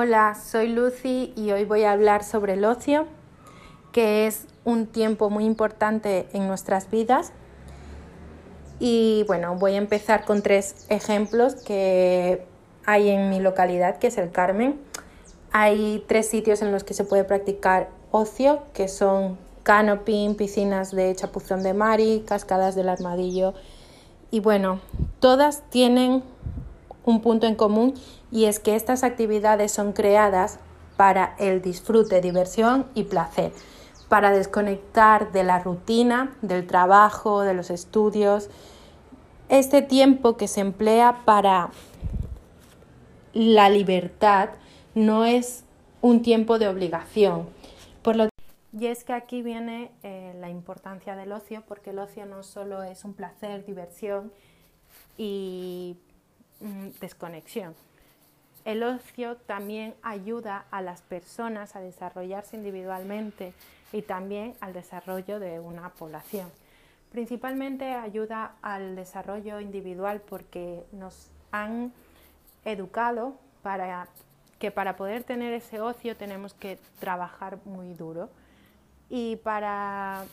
Hola, soy Lucy y hoy voy a hablar sobre el ocio, que es un tiempo muy importante en nuestras vidas. Y bueno, voy a empezar con tres ejemplos que hay en mi localidad, que es el Carmen. Hay tres sitios en los que se puede practicar ocio, que son canoping, piscinas de chapuzón de mari, cascadas del armadillo. Y bueno, todas tienen un punto en común y es que estas actividades son creadas para el disfrute, diversión y placer, para desconectar de la rutina, del trabajo, de los estudios. Este tiempo que se emplea para la libertad no es un tiempo de obligación. Por lo y es que aquí viene eh, la importancia del ocio, porque el ocio no solo es un placer, diversión y mm, desconexión. El ocio también ayuda a las personas a desarrollarse individualmente y también al desarrollo de una población. Principalmente ayuda al desarrollo individual porque nos han educado para que para poder tener ese ocio tenemos que trabajar muy duro y para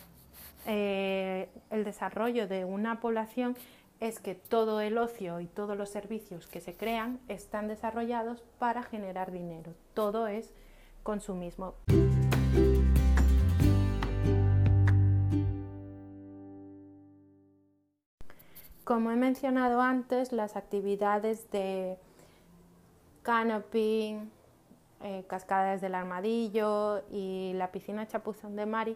eh, el desarrollo de una población es que todo el ocio y todos los servicios que se crean están desarrollados para generar dinero. Todo es consumismo. Como he mencionado antes, las actividades de canopy, eh, cascadas del armadillo y la piscina chapuzón de Mari,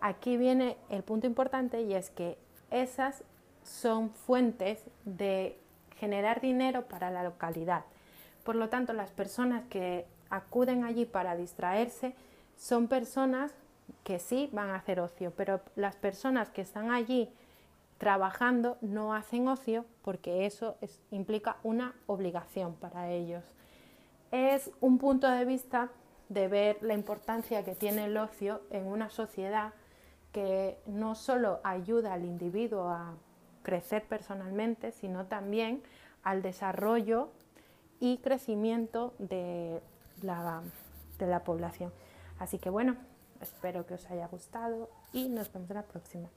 aquí viene el punto importante y es que esas son fuentes de generar dinero para la localidad. Por lo tanto, las personas que acuden allí para distraerse son personas que sí van a hacer ocio, pero las personas que están allí trabajando no hacen ocio porque eso implica una obligación para ellos. Es un punto de vista de ver la importancia que tiene el ocio en una sociedad que no solo ayuda al individuo a crecer personalmente, sino también al desarrollo y crecimiento de la, de la población. Así que bueno, espero que os haya gustado y nos vemos en la próxima.